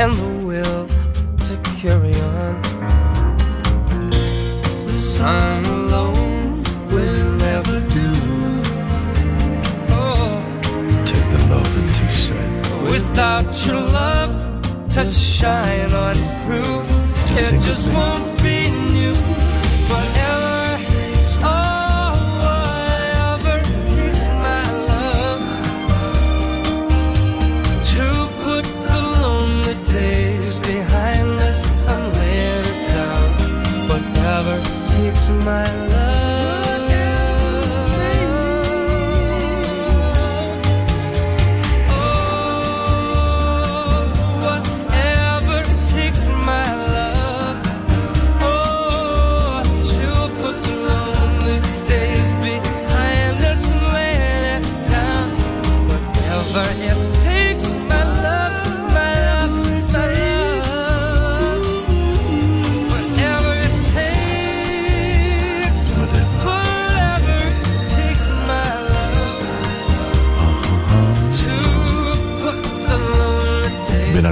and the will to carry on. The sun alone will never do. Oh, Take the love into sight. without your love to shine on through, Just it just won't takes my love.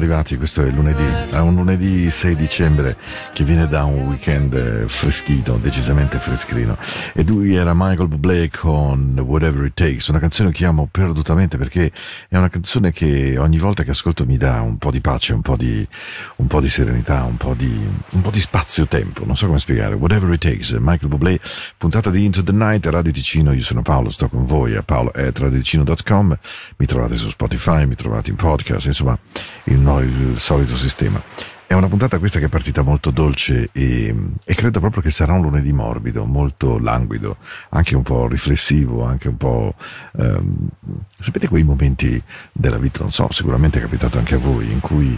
Arrivati, questo è lunedì, è un lunedì 6 dicembre che viene da un weekend eh, freschino, decisamente freschino. E lui era Michael Bublé con Whatever It Takes, una canzone che amo perdutamente perché è una canzone che ogni volta che ascolto mi dà un po' di pace, un po' di, un po' di serenità, un po' di, un po' di spazio-tempo, non so come spiegare. Whatever It Takes, Michael Bublé, puntata di Into the Night, Radio Ticino, io sono Paolo, sto con voi a paolo.radioticino.com, mi trovate su Spotify, mi trovate in podcast, insomma il, il solito sistema. È una puntata questa che è partita molto dolce e, e credo proprio che sarà un lunedì morbido, molto languido, anche un po' riflessivo, anche un po'... ehm, sapete quei momenti della vita, non so, sicuramente è capitato anche a voi, in cui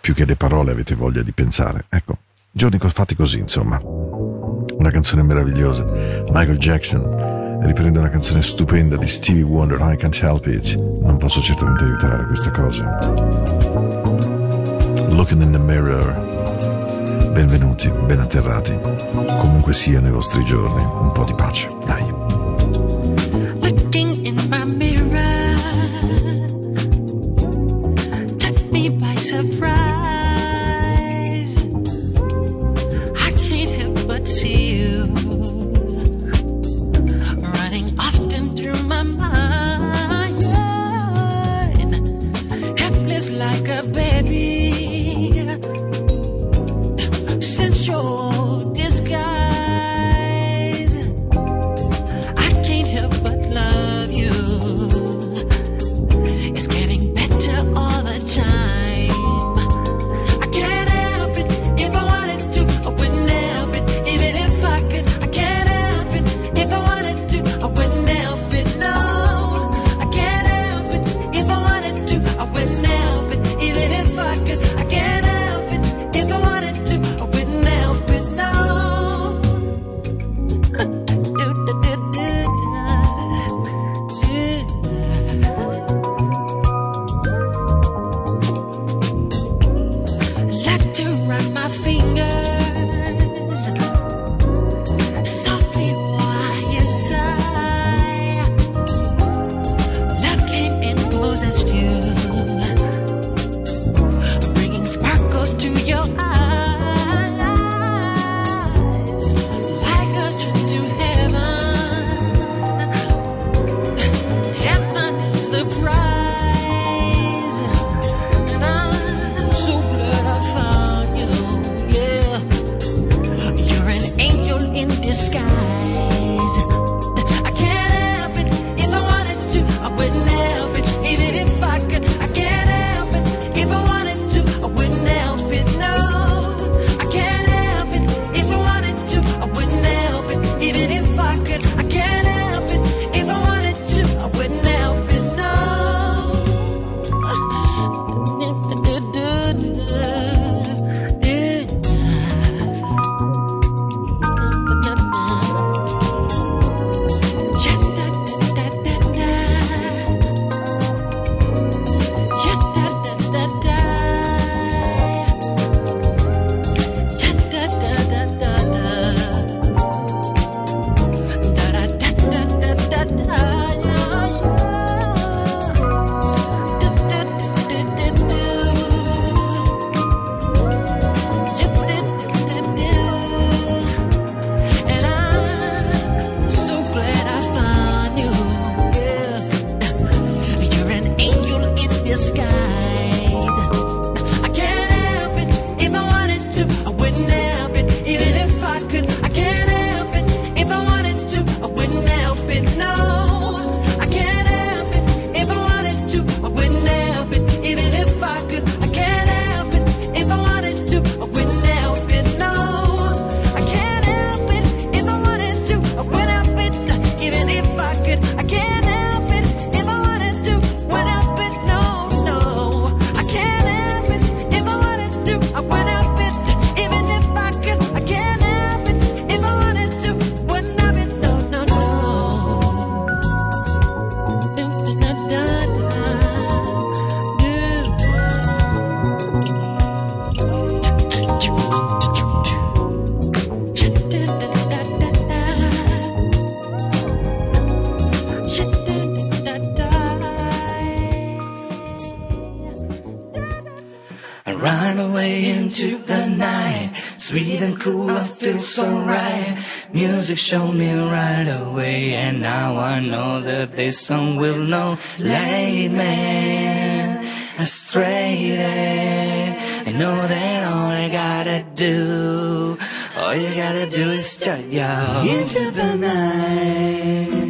più che le parole avete voglia di pensare. Ecco, giorni fatti così, insomma. Una canzone meravigliosa, Michael Jackson riprende una canzone stupenda di Stevie Wonder, I Can't Help It. Non posso certamente aiutare questa cosa. Looking in the mirror. Benvenuti, ben atterrati. Comunque siano i vostri giorni, un po' di pace. Dai. Looking in my mirror took me by surprise. music showed me right away, and now I know that this song will no lead me astray. I know that all I gotta do, all you gotta do is start you into the night.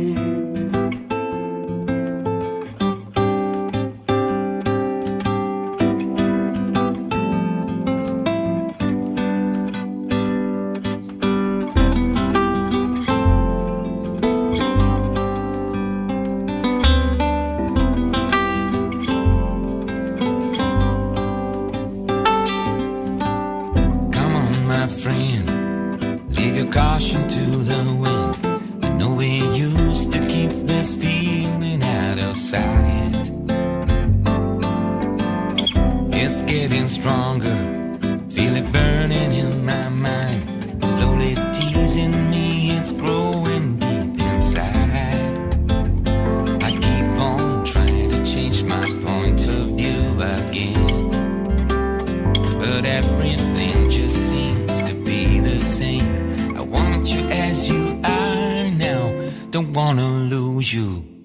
you.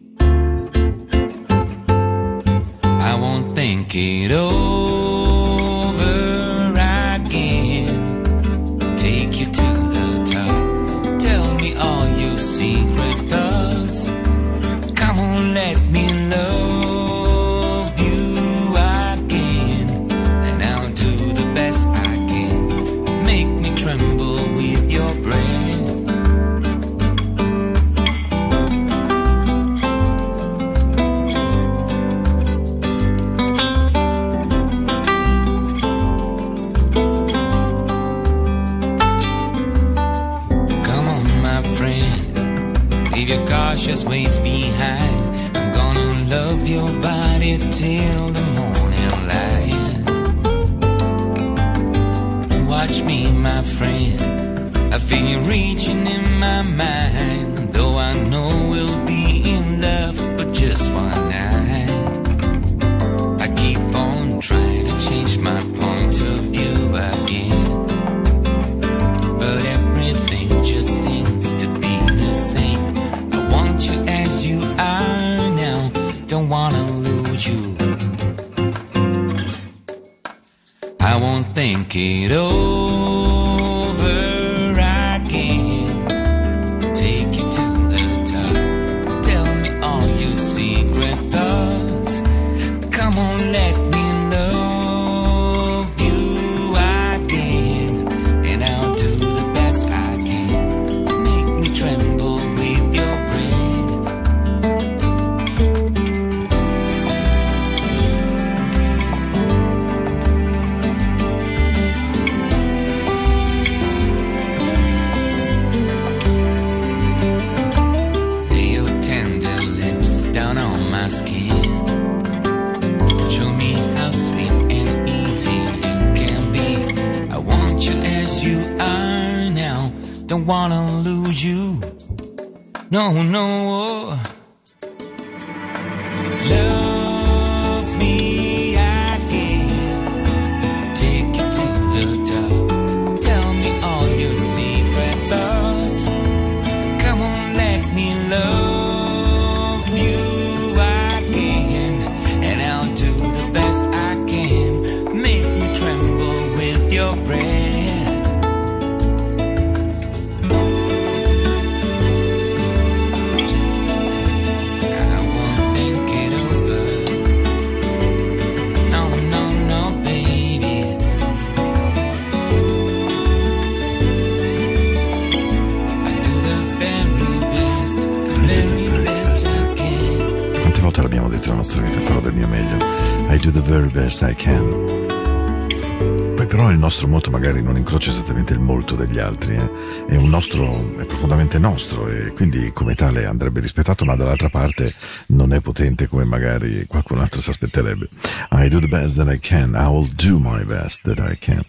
degli altri, eh? è, nostro, è profondamente nostro e quindi come tale andrebbe rispettato, ma dall'altra parte non è potente come magari qualcun altro si aspetterebbe. I do the best that I can, I will do my best that I can.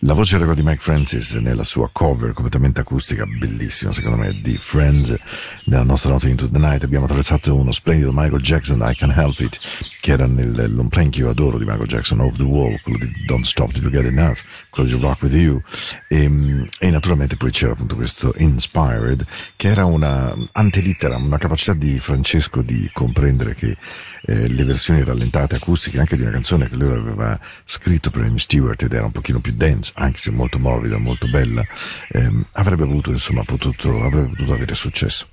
La voce era di Mike Francis nella sua cover completamente acustica, bellissima secondo me, di Friends nella nostra notte Into the Night abbiamo attraversato uno splendido Michael Jackson I Can Help It che era nel long play che io adoro di Michael Jackson Off the Wall quello di Don't Stop Till You Get Enough quello di Rock With You. E, e naturalmente poi c'era appunto questo Inspired che era una antelittera una capacità di Francesco di comprendere che eh, le versioni rallentate acustiche anche di una canzone che lui aveva scritto per Amy Stewart ed era un pochino più dense anche se molto morbida molto bella ehm, avrebbe avuto insomma potuto avrebbe potuto avere successo.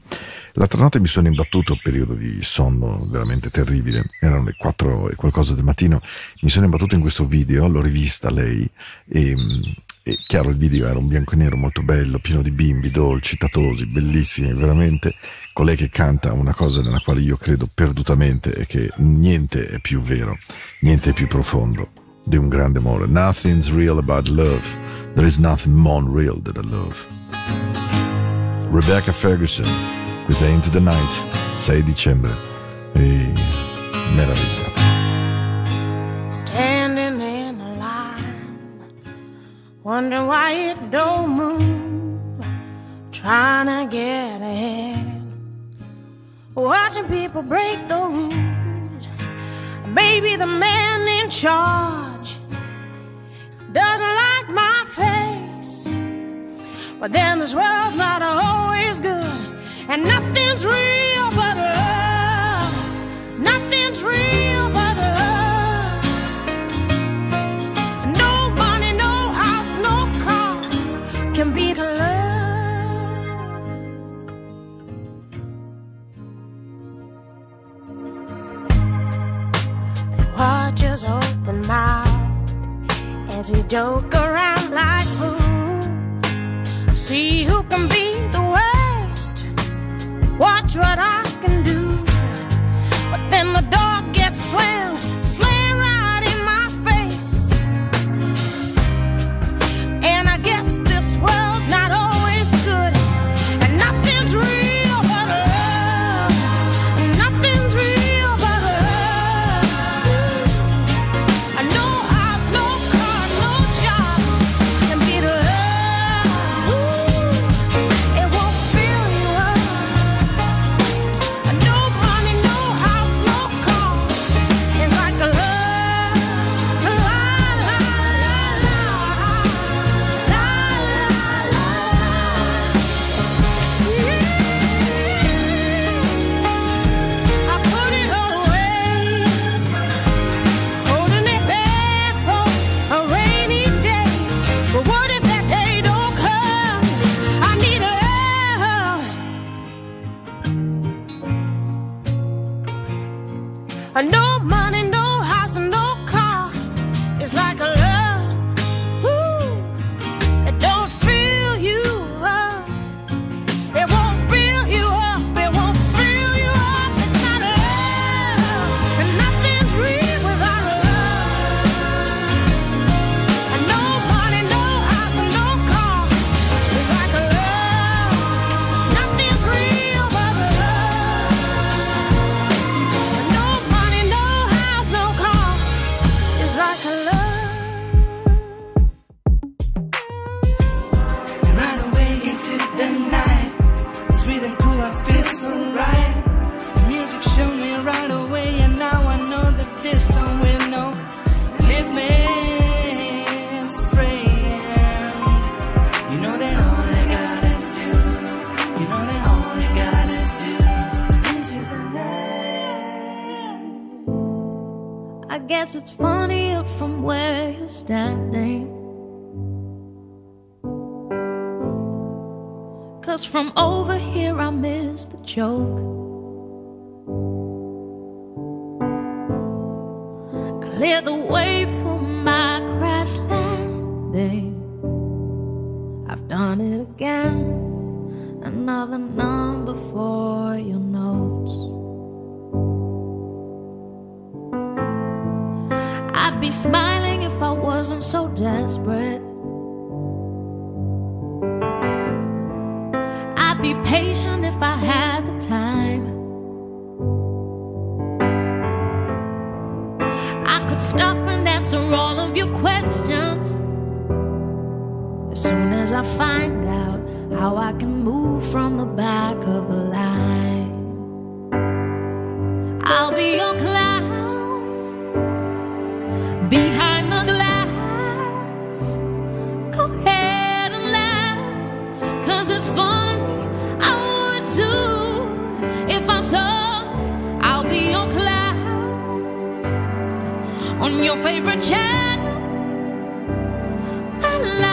L'altra notte mi sono imbattuto, periodo di sonno veramente terribile, erano le 4 e qualcosa del mattino, mi sono imbattuto in questo video, l'ho rivista lei e, e chiaro il video era un bianco e nero molto bello, pieno di bimbi, dolci, tatosi, bellissimi, veramente, con lei che canta una cosa nella quale io credo perdutamente e che niente è più vero, niente è più profondo di un grande amore. Nothing's real about love. There is nothing more real than a love. Rebecca Ferguson, questa è Into the Night, 6 dicembre. E meraviglia. Standing in a line, wondering why it don't move, trying to get ahead, watching people break the rules. Maybe the man in charge doesn't like my face, but then this world's not always good, and nothing's real but love. Nothing's real but love. No money, no house, no car can beat love. They watch us open mouth as we joke around what I can do. But then the door gets slammed guess it's funnier from where you're standing. Cause from over here I miss the joke. Clear the way for my crash landing. I've done it again. Another number for your notes. Be smiling if I wasn't so desperate. I'd be patient if I had the time. I could stop and answer all of your questions as soon as I find out how I can move from the back of the line. I'll be your clown behind the glass. Go ahead and it's funny. I would if I saw I'll be cloud on your favorite channel. My life.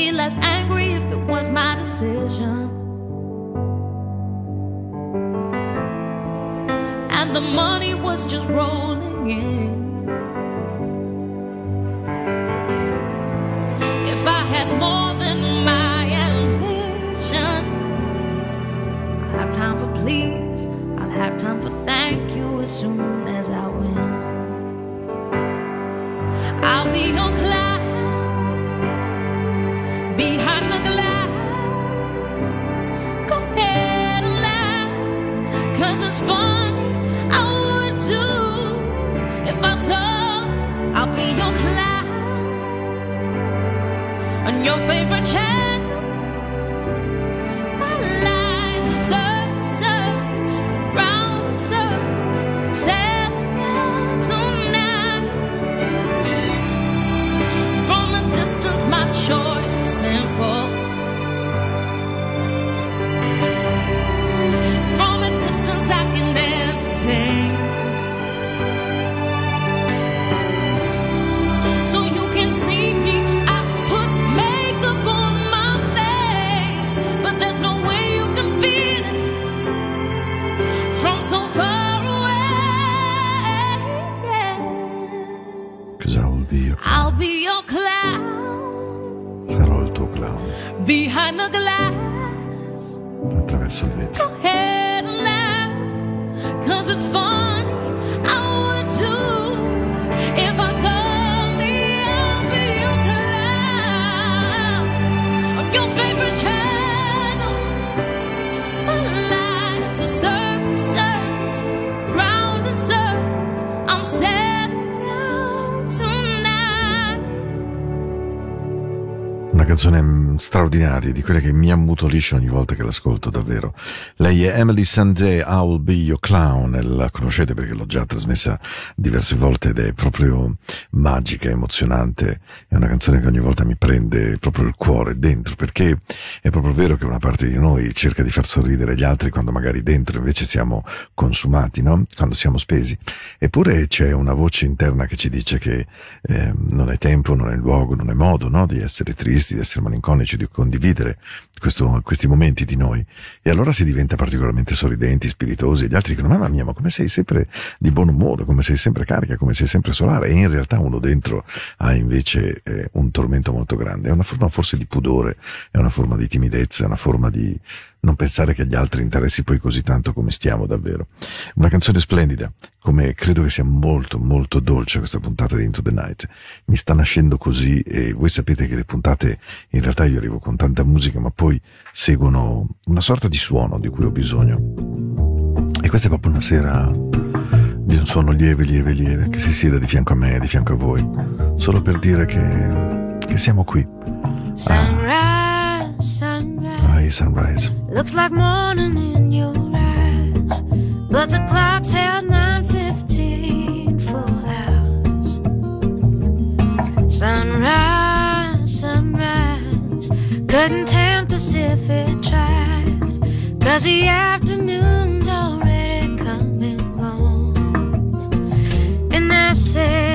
Be less angry if it was my decision. And the money was just rolling in. If I had more than my ambition, I'll have time for please, I'll have time for thank you as soon as I win. I'll be on clown it's funny. I would too. If I saw, I'll be your clown on your favorite channel. Una canzone mm, straordinaria, di quelle che mi ammutolisce ogni volta che l'ascolto, davvero. Lei è Emily Sandé, I Will Be Your Clown, la conoscete perché l'ho già trasmessa diverse volte ed è proprio magica, emozionante. È una canzone che ogni volta mi prende proprio il cuore dentro, perché è proprio vero che una parte di noi cerca di far sorridere gli altri quando magari dentro invece siamo consumati, no? Quando siamo spesi. Eppure c'è una voce interna che ci dice che eh, non è tempo, non è luogo, non è modo, no? Di essere tristi, di essere malinconici, di condividere questo- questi momenti di noi. E allora si diventa particolarmente sorridenti, spiritosi, e gli altri dicono, mamma mia, ma come sei sempre di buon umore, come sei sempre carica, come sei sempre solare, e in realtà uno dentro ha invece eh, un tormento molto grande. È una forma forse di pudore, è una forma di timidezza, è una forma di non pensare che agli altri interessi poi così tanto come stiamo davvero. Una canzone splendida, come credo che sia molto molto dolce questa puntata di Into the Night. Mi sta nascendo così e voi sapete che le puntate in realtà io arrivo con tanta musica ma poi seguono una sorta di suono di cui ho bisogno. E questa è proprio una sera di un suono lieve, lieve, lieve, che si sieda di fianco a me, di fianco a voi, solo per dire che, che siamo qui. Sunrise, sunrise. Ai Sunrise. Looks like morning in your eyes, but the clock's held 9:15 for hours. Sunrise, sunrise, couldn't tempt us if it tried, 'cause the afternoon's already come and gone. And I said,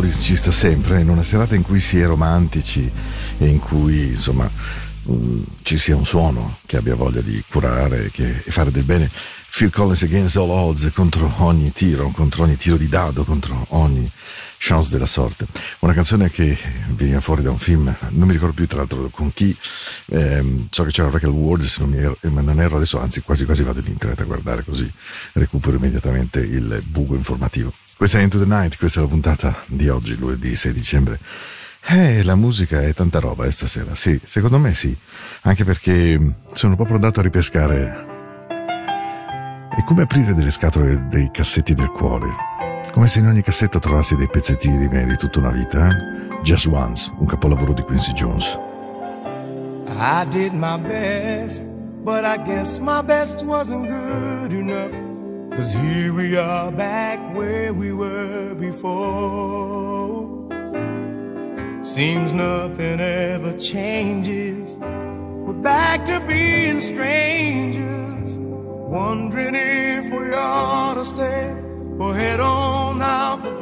Mauris ci sta sempre in una serata in cui si è romantici e in cui insomma mm, ci sia un suono che abbia voglia di curare che, e fare del bene. Phil Collins against all odds contro ogni tiro, contro ogni tiro di dado, contro ogni chance della sorte. Una canzone che veniva fuori da un film, non mi ricordo più tra l'altro con chi, ehm, so che c'era Raquel Ward, se non, ero, eh, ma non erro adesso, anzi quasi quasi vado in internet a guardare così recupero immediatamente il buco informativo. Questa è Into the Night, questa è la puntata di oggi, lunedì 6 dicembre. Eh, la musica è tanta roba eh, stasera, sì, secondo me sì, anche perché mm, sono proprio andato a ripescare. È come aprire delle scatole dei cassetti del cuore, come se in ogni cassetto trovassi dei pezzettini di me di tutta una vita. Eh? Just Once, un capolavoro di Quincy Jones. I did my best, but I guess my best wasn't good enough. Cause here we are back where we were before. Seems nothing ever changes. We're back to being strangers, wondering if we ought to stay or head on out the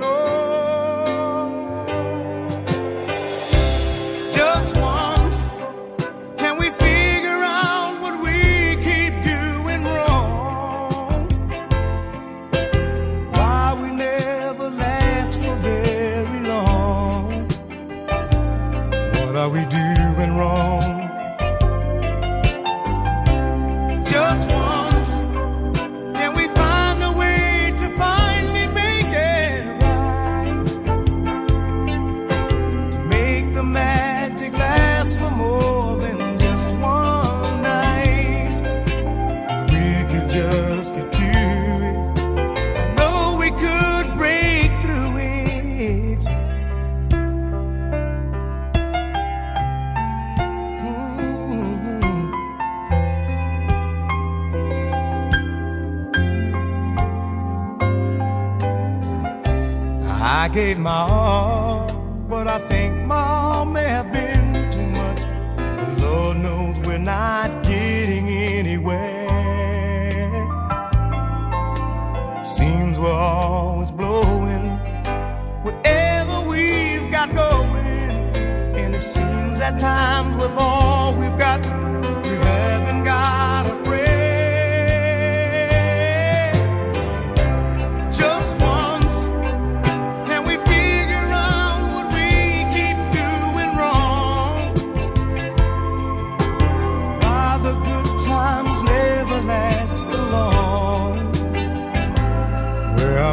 gave my all.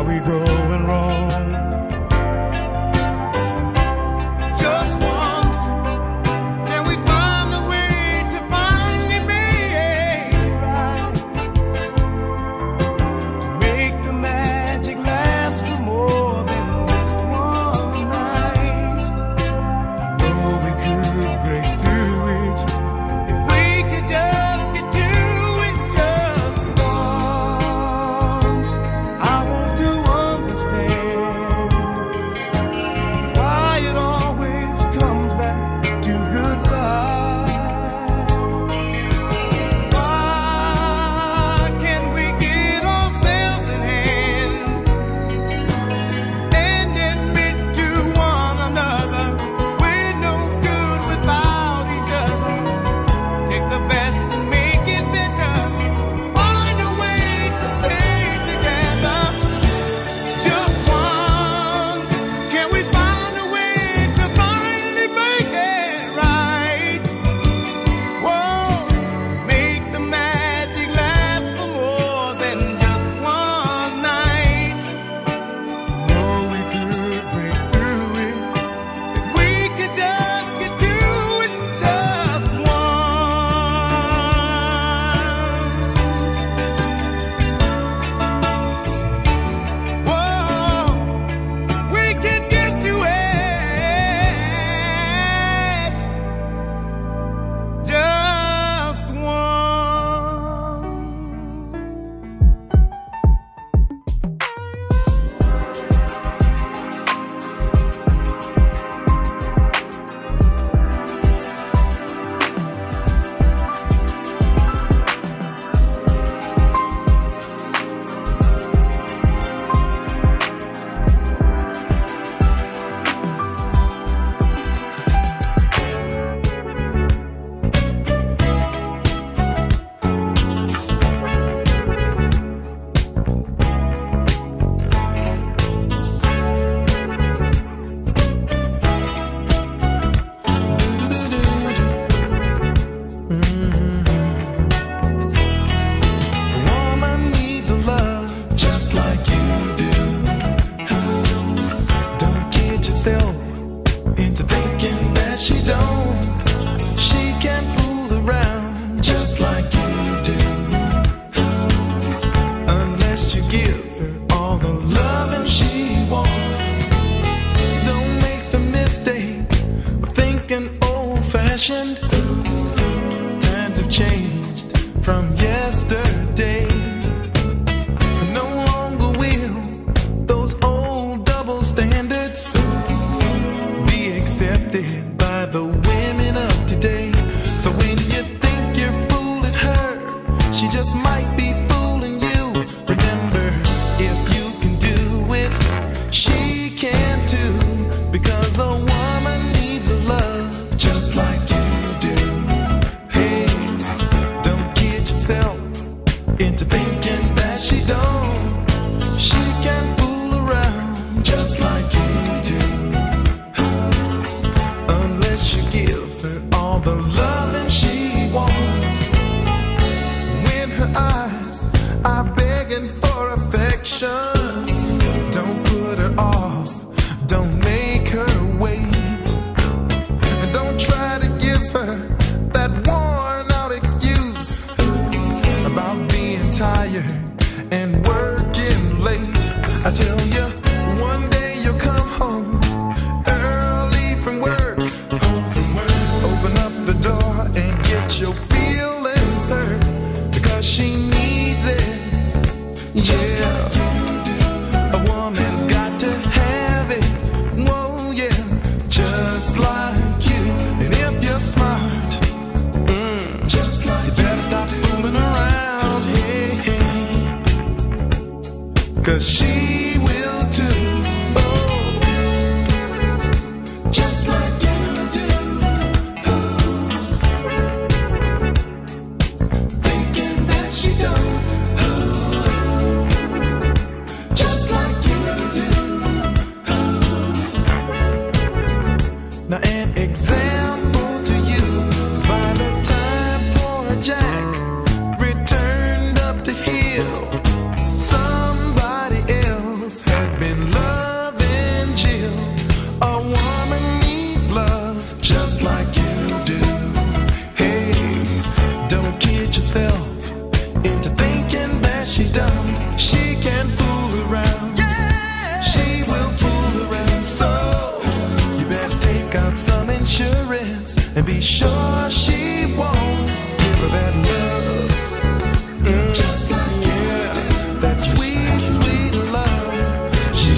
we go.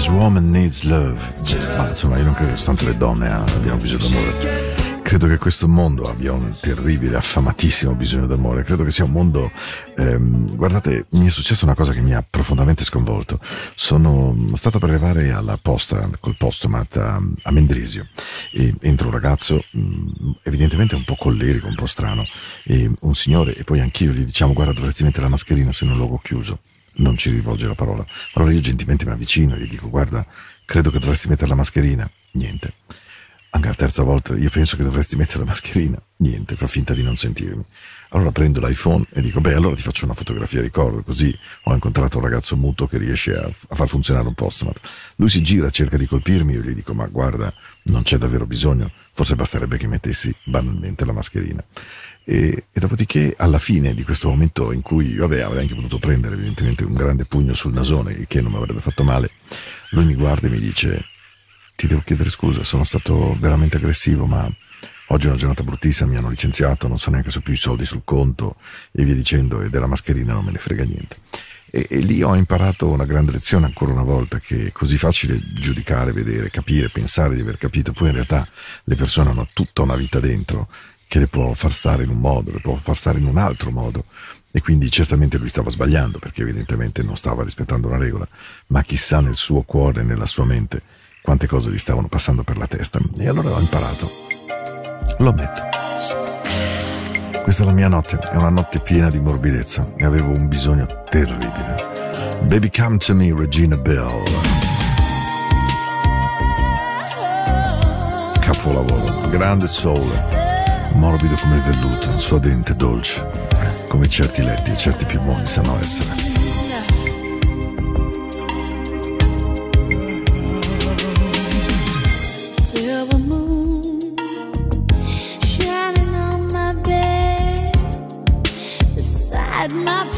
This woman needs love. Ma insomma, io non credo che soltanto le donne abbiano bisogno d'amore. Credo che questo mondo abbia un terribile, affamatissimo bisogno d'amore. Credo che sia un mondo. ehm, guardate, mi è successa una cosa che mi ha profondamente sconvolto. Sono stato per arrivare alla posta col postomat a, a Mendrisio e entra un ragazzo, mh, evidentemente un po' collerico, un po' strano, e un signore, e poi anch'io gli diciamo: Guarda, dovresti mettere la mascherina se in un luogo chiuso non ci rivolge la parola. Allora io gentilmente mi avvicino e gli dico, guarda, credo che dovresti mettere la mascherina. Niente. Anche la terza volta, io penso che dovresti mettere la mascherina. Niente, fa finta di non sentirmi. Allora prendo l'iPhone e dico, beh, allora ti faccio una fotografia ricordo, così ho incontrato un ragazzo muto che riesce a, a far funzionare un postomat. Lui si gira, cerca di colpirmi, io gli dico, ma guarda, non c'è davvero bisogno, forse basterebbe che mettessi banalmente la mascherina. E, e dopodiché, alla fine di questo momento in cui, vabbè, avrei anche potuto prendere evidentemente un grande pugno sul nasone, il che non mi avrebbe fatto male, lui mi guarda e mi dice, ti devo chiedere scusa, sono stato veramente aggressivo, ma oggi è una giornata bruttissima, mi hanno licenziato, non so neanche se ho più i soldi sul conto e via dicendo, e della mascherina non me ne frega niente. E, e lì ho imparato una grande lezione ancora una volta, che è così facile giudicare, vedere, capire, pensare di aver capito, poi in realtà le persone hanno tutta una vita dentro che le può far stare in un modo, le può far stare in un altro modo. E quindi certamente lui stava sbagliando perché evidentemente non stava rispettando una regola, ma chissà nel suo cuore, nella sua mente, quante cose gli stavano passando per la testa. E allora ho imparato. Lo ammetto. Questa è la mia notte, è una notte piena di morbidezza e avevo un bisogno terribile. Baby Come to Me, Regina Bell. Capolavoro, grande soul, morbido come il velluto, suadente, dolce, come certi letti e certi piumoni sanno essere. My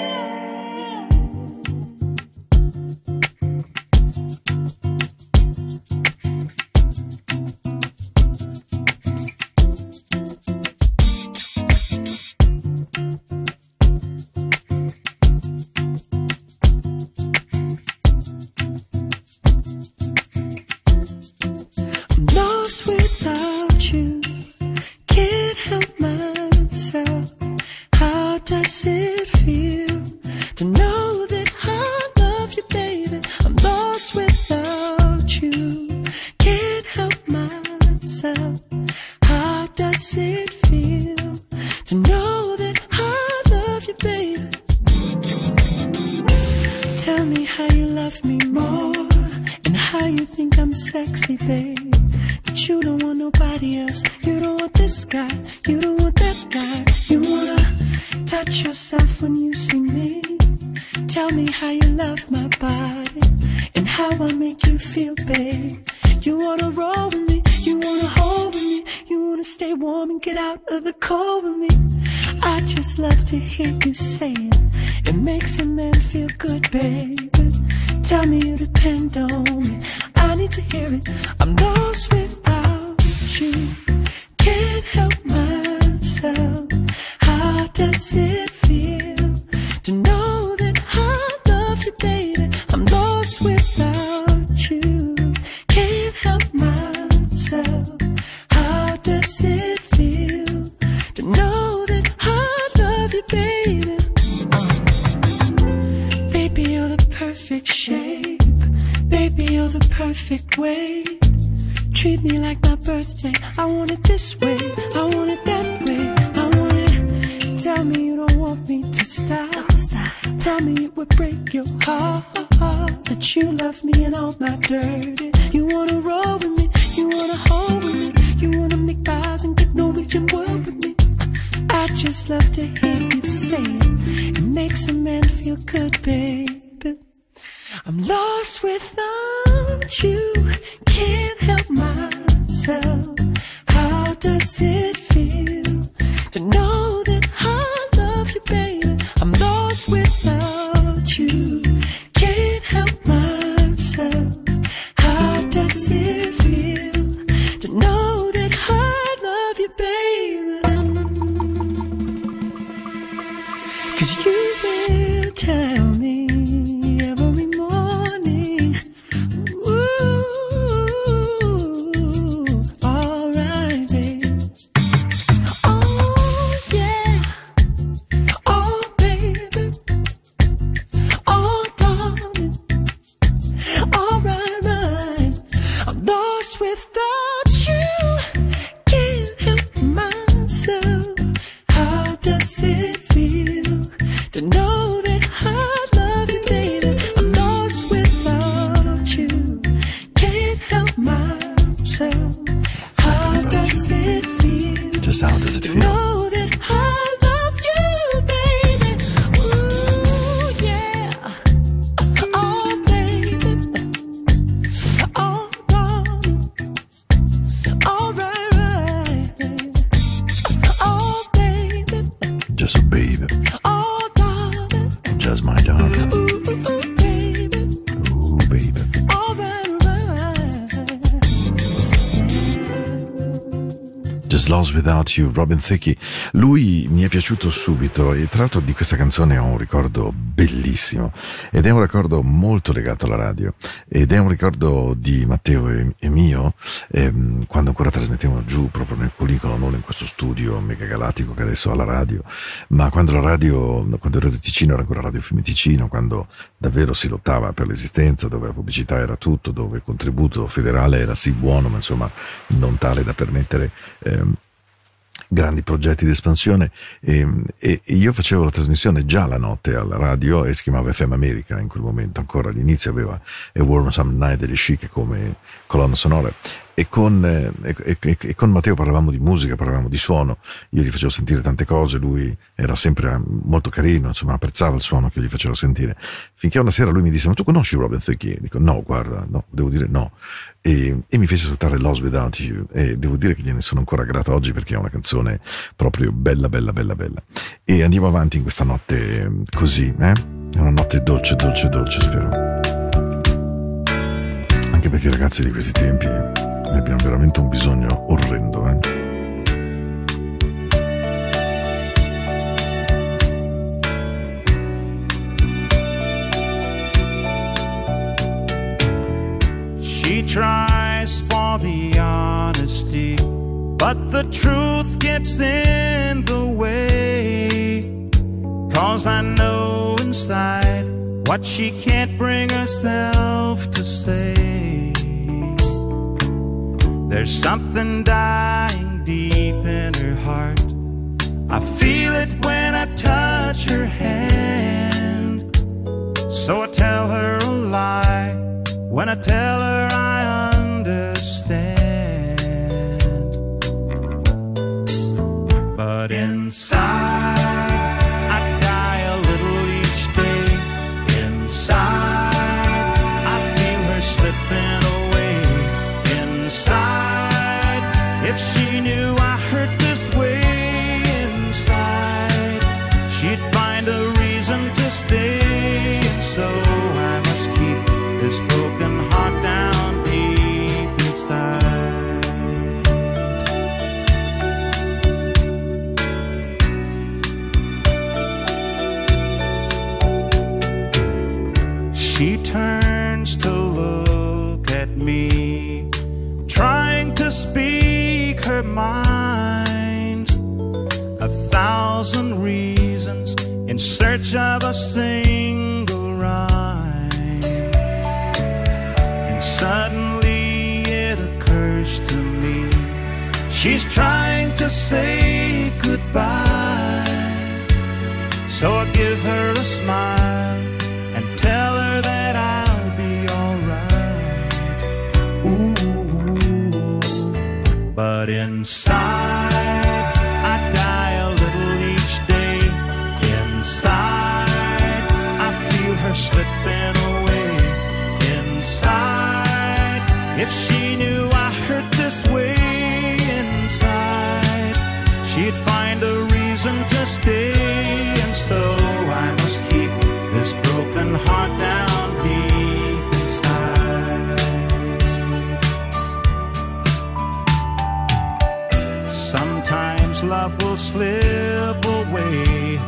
Perfect way. Treat me like my birthday. I want it this way. I want it that way. I want it. Tell me you don't want me to stop. Don't stop. Tell me it would break your heart that you love me and all my dirty. You wanna roll with me. You wanna hold with me. You wanna make eyes and get Norwegian word with me. I just love to hear you say it. It makes a man feel good, baby. I'm lost without Without You, Robin Thicke. Lui mi è piaciuto subito e tra l'altro di questa canzone ho un ricordo bellissimo ed è un ricordo molto legato alla radio ed è un ricordo di Matteo e, e mio ehm, quando ancora trasmettevamo giù proprio nel Policolo, non in questo studio mega galattico che adesso ha la radio, ma quando la radio, quando Radio Ticino era ancora Radio Fiume Ticino, quando davvero si lottava per l'esistenza, dove la pubblicità era tutto, dove il contributo federale era sì buono, ma insomma non tale da permettere ehm, grandi progetti di espansione e, e- e io facevo la trasmissione già la notte alla radio e si chiamava FM America in quel momento ancora all'inizio aveva A Warm Summer Night degli Chic come colonna sonora e con, eh, e- e- e con Matteo parlavamo di musica, parlavamo di suono, io gli facevo sentire tante cose, lui era sempre molto carino, insomma apprezzava il suono che io gli facevo sentire, finché una sera lui mi disse ma tu conosci Robin Thicke? Dico no, guarda, no, devo dire no. E, mi fece saltare Lost Without You e devo dire che gliene sono ancora grato oggi perché è una canzone proprio bella, bella, bella, bella. E andiamo avanti in questa notte eh, così, eh? È una notte dolce, dolce, dolce, spero. Anche perché ragazzi di questi tempi ne abbiamo veramente un bisogno orrendo, eh? She tries for the honesty, but the truth gets in the way. Cause I know inside what she can't bring herself to say. There's something dying deep in her heart. I feel it when I touch her hand. So I tell her a lie when I tell her search of a single rhyme. And suddenly it occurs to me she's trying to say goodbye. So I give her a smile and tell her that I'll be alright. Ooh, but inside will slip away.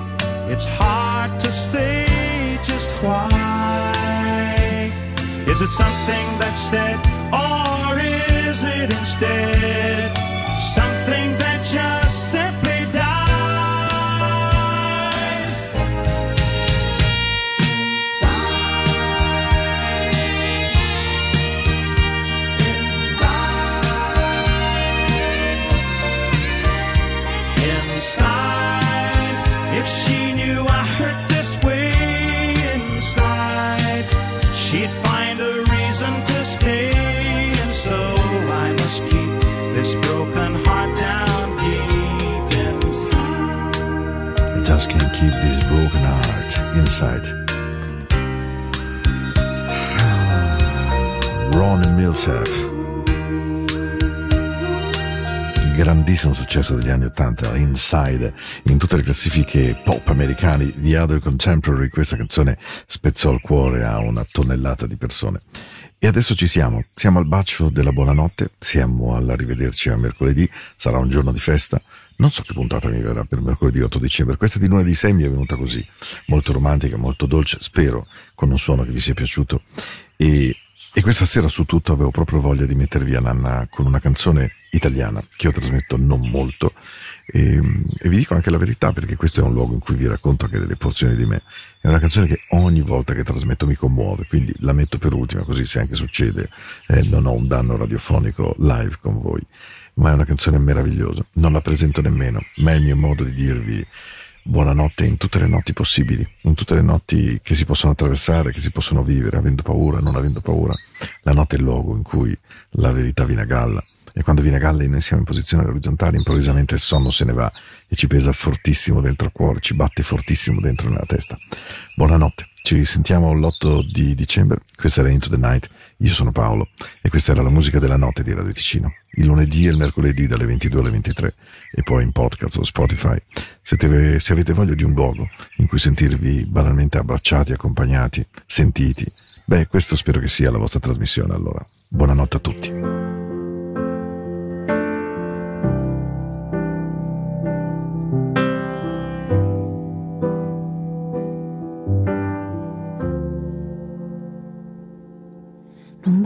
It's hard to say just why. Is it something that's said, or is it instead keep this broken heart inside. Ron and Millsap. Grandissimo successo degli anni 80, Inside, in tutte le classifiche pop americane di Other Contemporary, questa canzone spezzò il cuore a una tonnellata di persone. E adesso ci siamo, siamo al bacio della buonanotte, siamo all'arrivederci a mercoledì, sarà un giorno di festa, non so che puntata mi verrà per mercoledì 8 dicembre, questa di lunedì 6 mi è venuta così, molto romantica, molto dolce, spero con un suono che vi sia piaciuto. E, e questa sera su tutto avevo proprio voglia di mettervi a nanna con una canzone italiana che io trasmetto non molto e, e vi dico anche la verità perché questo è un luogo in cui vi racconto anche delle porzioni di me. È una canzone che ogni volta che trasmetto mi commuove, quindi la metto per ultima così se anche succede eh, non ho un danno radiofonico live con voi. Ma è una canzone meravigliosa, non la presento nemmeno, ma è il mio modo di dirvi buonanotte in tutte le notti possibili, in tutte le notti che si possono attraversare, che si possono vivere, avendo paura, non avendo paura. La notte è il luogo in cui la verità viene a galla e quando viene a galla e noi siamo in posizione orizzontale, improvvisamente il sonno se ne va e ci pesa fortissimo dentro il cuore, ci batte fortissimo dentro nella testa. Buonanotte, ci sentiamo l'8 di dicembre, questa era Into the Night, io sono Paolo e questa era la musica della notte di Radio Ticino, il lunedì e il mercoledì dalle 22 alle 23 e poi in podcast o Spotify. Se, te, se avete voglia di un luogo in cui sentirvi banalmente abbracciati, accompagnati, sentiti, beh questo spero che sia la vostra trasmissione allora. Buonanotte a tutti.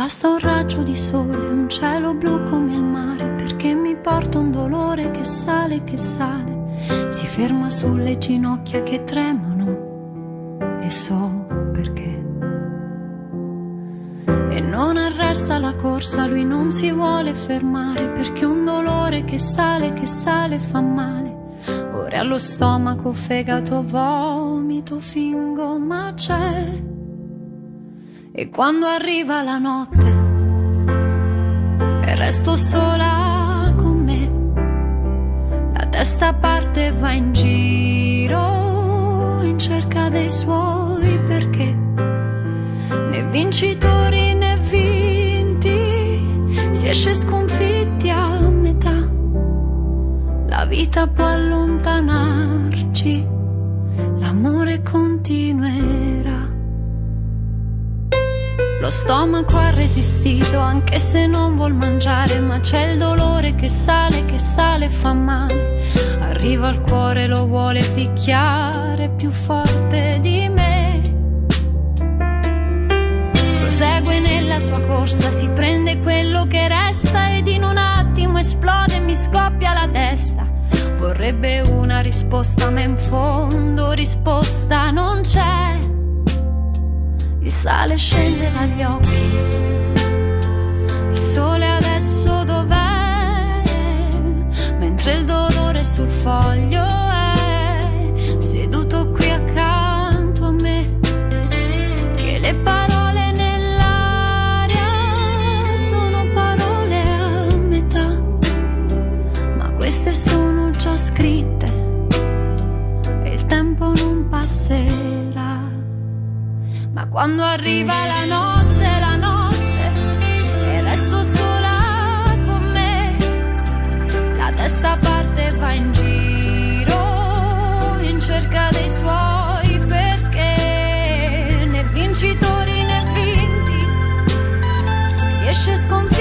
Basta un raggio di sole, un cielo blu come il mare, perché mi porta un dolore che sale, che sale, si ferma sulle ginocchia che tremano e so perché. E non arresta la corsa, lui non si vuole fermare, perché un dolore che sale, che sale fa male. Ora allo stomaco, fegato, vomito, fingo, ma c'è e quando arriva la notte e resto sola con me, la testa parte e va in giro in cerca dei suoi perché né vincitori né vinti si esce sconfitti a metà. La vita può allontanarci, l'amore continuerà. Lo stomaco ha resistito anche se non vuol mangiare, ma c'è il dolore che sale, che sale e fa male. Arriva al cuore, lo vuole picchiare più forte di me. Prosegue nella sua corsa, si prende quello che resta ed in un attimo esplode e mi scoppia la testa. Vorrebbe una risposta, ma in fondo risposta non c'è il sale scende dagli occhi. Il sole adesso dov'è? Mentre il dolore sul foglio è seduto qui accanto a me. Che le parole nell'aria sono parole a metà, ma queste sono già scritte e il tempo non passerà. Quando arriva la notte, la notte, e resto sola con me, la testa parte va in giro in cerca dei suoi perché né vincitori né vinti si esce sconfitti